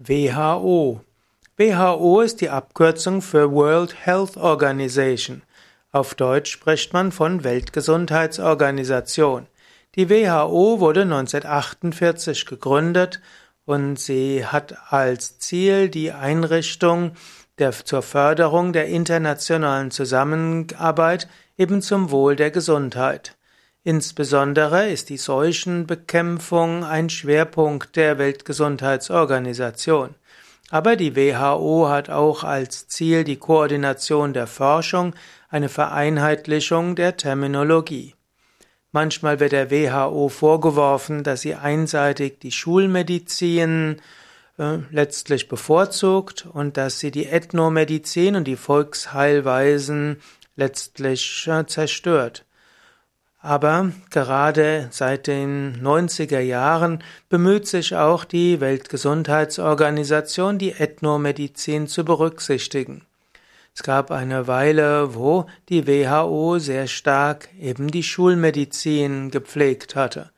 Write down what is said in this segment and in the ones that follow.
WHO. WHO ist die Abkürzung für World Health Organization. Auf Deutsch spricht man von Weltgesundheitsorganisation. Die WHO wurde 1948 gegründet und sie hat als Ziel die Einrichtung der, zur Förderung der internationalen Zusammenarbeit eben zum Wohl der Gesundheit. Insbesondere ist die Seuchenbekämpfung ein Schwerpunkt der Weltgesundheitsorganisation. Aber die WHO hat auch als Ziel die Koordination der Forschung, eine Vereinheitlichung der Terminologie. Manchmal wird der WHO vorgeworfen, dass sie einseitig die Schulmedizin äh, letztlich bevorzugt und dass sie die Ethnomedizin und die Volksheilweisen letztlich äh, zerstört. Aber gerade seit den 90er Jahren bemüht sich auch die Weltgesundheitsorganisation, die Ethnomedizin zu berücksichtigen. Es gab eine Weile, wo die WHO sehr stark eben die Schulmedizin gepflegt hatte.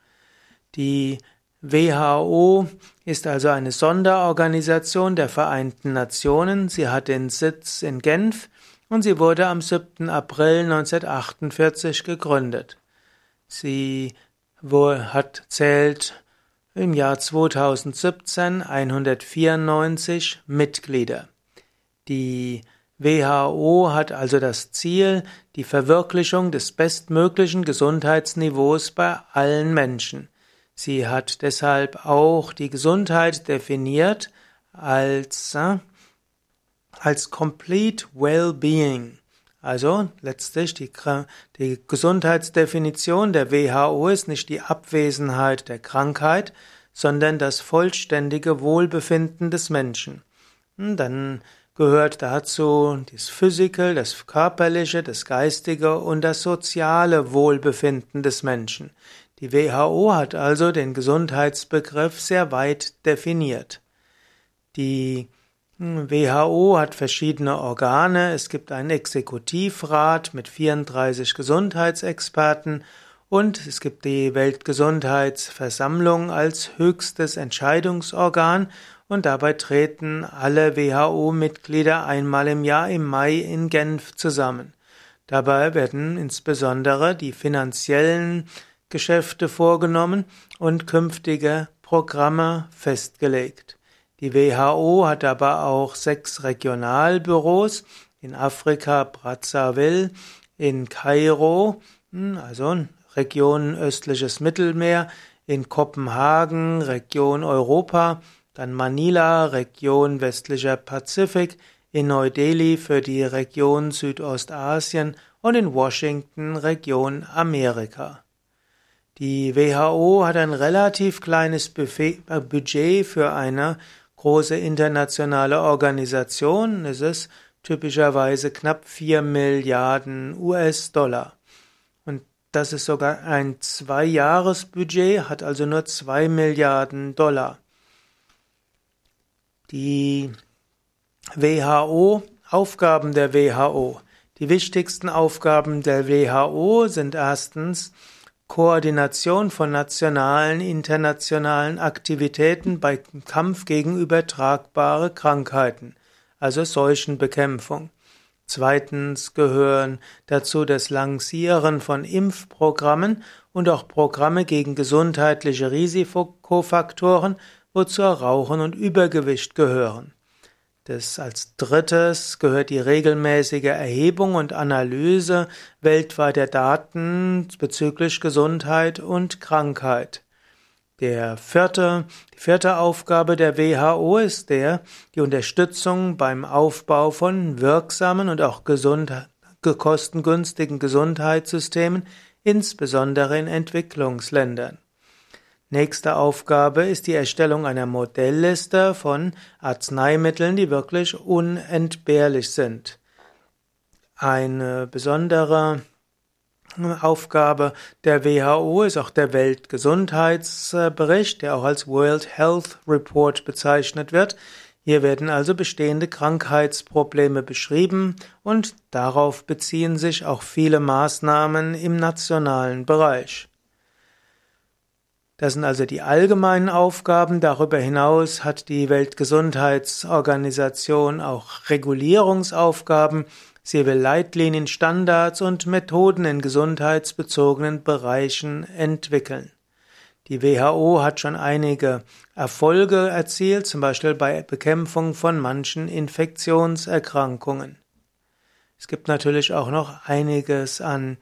Die WHO ist also eine Sonderorganisation der Vereinten Nationen. Sie hat den Sitz in Genf und sie wurde am 7. April 1948 gegründet. Sie hat, zählt im Jahr 2017 194 Mitglieder. Die WHO hat also das Ziel, die Verwirklichung des bestmöglichen Gesundheitsniveaus bei allen Menschen. Sie hat deshalb auch die Gesundheit definiert als, äh, als Complete Well-Being. Also letztlich die, die Gesundheitsdefinition der WHO ist nicht die Abwesenheit der Krankheit, sondern das vollständige Wohlbefinden des Menschen. Hm, dann gehört dazu das Physical, das körperliche, das geistige und das soziale Wohlbefinden des Menschen. Die WHO hat also den Gesundheitsbegriff sehr weit definiert. Die WHO hat verschiedene Organe. Es gibt einen Exekutivrat mit 34 Gesundheitsexperten und es gibt die Weltgesundheitsversammlung als höchstes Entscheidungsorgan und dabei treten alle WHO-Mitglieder einmal im Jahr im Mai in Genf zusammen. Dabei werden insbesondere die finanziellen Geschäfte vorgenommen und künftige Programme festgelegt. Die WHO hat aber auch sechs Regionalbüros in Afrika, Brazzaville, in Kairo, hm, also Region östliches Mittelmeer, in Kopenhagen, Region Europa, dann Manila, Region westlicher Pazifik, in Neu-Delhi für die Region Südostasien und in Washington Region Amerika. Die WHO hat ein relativ kleines Buffet, äh, Budget für eine große internationale Organisation ist es typischerweise knapp 4 Milliarden US-Dollar. Und das ist sogar ein Zwei-Jahres-Budget, hat also nur 2 Milliarden Dollar. Die WHO, Aufgaben der WHO. Die wichtigsten Aufgaben der WHO sind erstens Koordination von nationalen, internationalen Aktivitäten bei Kampf gegen übertragbare Krankheiten, also Seuchenbekämpfung. Zweitens gehören dazu das Lancieren von Impfprogrammen und auch Programme gegen gesundheitliche Risikofaktoren, wozu Rauchen und Übergewicht gehören. Das als drittes gehört die regelmäßige Erhebung und Analyse weltweiter Daten bezüglich Gesundheit und Krankheit. Der vierte, die vierte Aufgabe der WHO ist der, die Unterstützung beim Aufbau von wirksamen und auch gesund, kostengünstigen Gesundheitssystemen, insbesondere in Entwicklungsländern. Nächste Aufgabe ist die Erstellung einer Modellliste von Arzneimitteln, die wirklich unentbehrlich sind. Eine besondere Aufgabe der WHO ist auch der Weltgesundheitsbericht, der auch als World Health Report bezeichnet wird. Hier werden also bestehende Krankheitsprobleme beschrieben und darauf beziehen sich auch viele Maßnahmen im nationalen Bereich. Das sind also die allgemeinen Aufgaben. Darüber hinaus hat die Weltgesundheitsorganisation auch Regulierungsaufgaben. Sie will Leitlinien, Standards und Methoden in gesundheitsbezogenen Bereichen entwickeln. Die WHO hat schon einige Erfolge erzielt, zum Beispiel bei Bekämpfung von manchen Infektionserkrankungen. Es gibt natürlich auch noch einiges an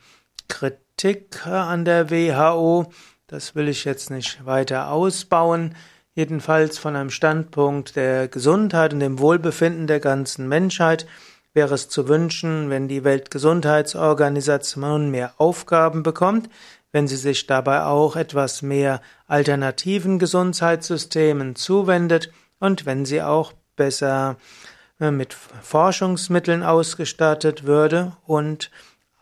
Kritik an der WHO. Das will ich jetzt nicht weiter ausbauen. Jedenfalls von einem Standpunkt der Gesundheit und dem Wohlbefinden der ganzen Menschheit wäre es zu wünschen, wenn die Weltgesundheitsorganisation mehr Aufgaben bekommt, wenn sie sich dabei auch etwas mehr alternativen Gesundheitssystemen zuwendet und wenn sie auch besser äh, mit Forschungsmitteln ausgestattet würde und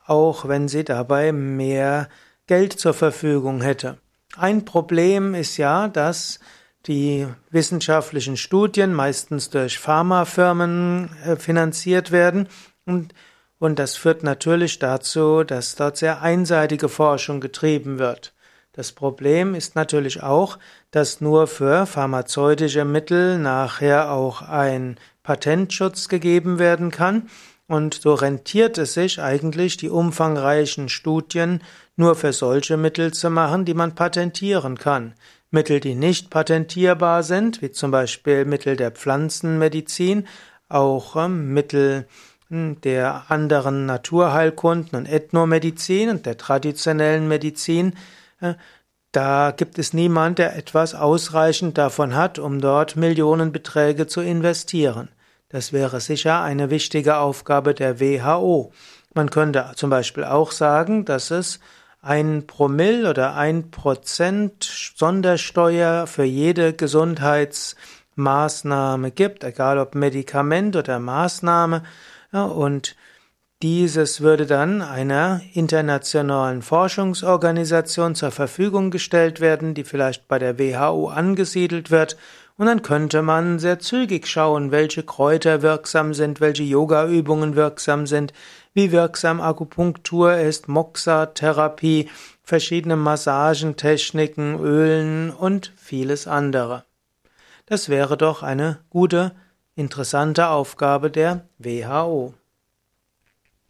auch wenn sie dabei mehr Geld zur Verfügung hätte. Ein Problem ist ja, dass die wissenschaftlichen Studien meistens durch Pharmafirmen äh, finanziert werden und, und das führt natürlich dazu, dass dort sehr einseitige Forschung getrieben wird. Das Problem ist natürlich auch, dass nur für pharmazeutische Mittel nachher auch ein Patentschutz gegeben werden kann und so rentiert es sich eigentlich, die umfangreichen Studien nur für solche Mittel zu machen, die man patentieren kann. Mittel, die nicht patentierbar sind, wie zum Beispiel Mittel der Pflanzenmedizin, auch ähm, Mittel hm, der anderen Naturheilkunden und Ethnomedizin und der traditionellen Medizin, äh, da gibt es niemand, der etwas ausreichend davon hat, um dort Millionenbeträge zu investieren. Das wäre sicher eine wichtige Aufgabe der WHO. Man könnte zum Beispiel auch sagen, dass es ein Promille oder ein Prozent Sondersteuer für jede Gesundheitsmaßnahme gibt, egal ob Medikament oder Maßnahme. und dieses würde dann einer internationalen Forschungsorganisation zur Verfügung gestellt werden, die vielleicht bei der WHO angesiedelt wird und dann könnte man sehr zügig schauen, welche Kräuter wirksam sind, welche Yoga-Übungen wirksam sind, wie wirksam Akupunktur ist, Moxa-Therapie, verschiedene Massagentechniken, Ölen und vieles andere. Das wäre doch eine gute, interessante Aufgabe der WHO.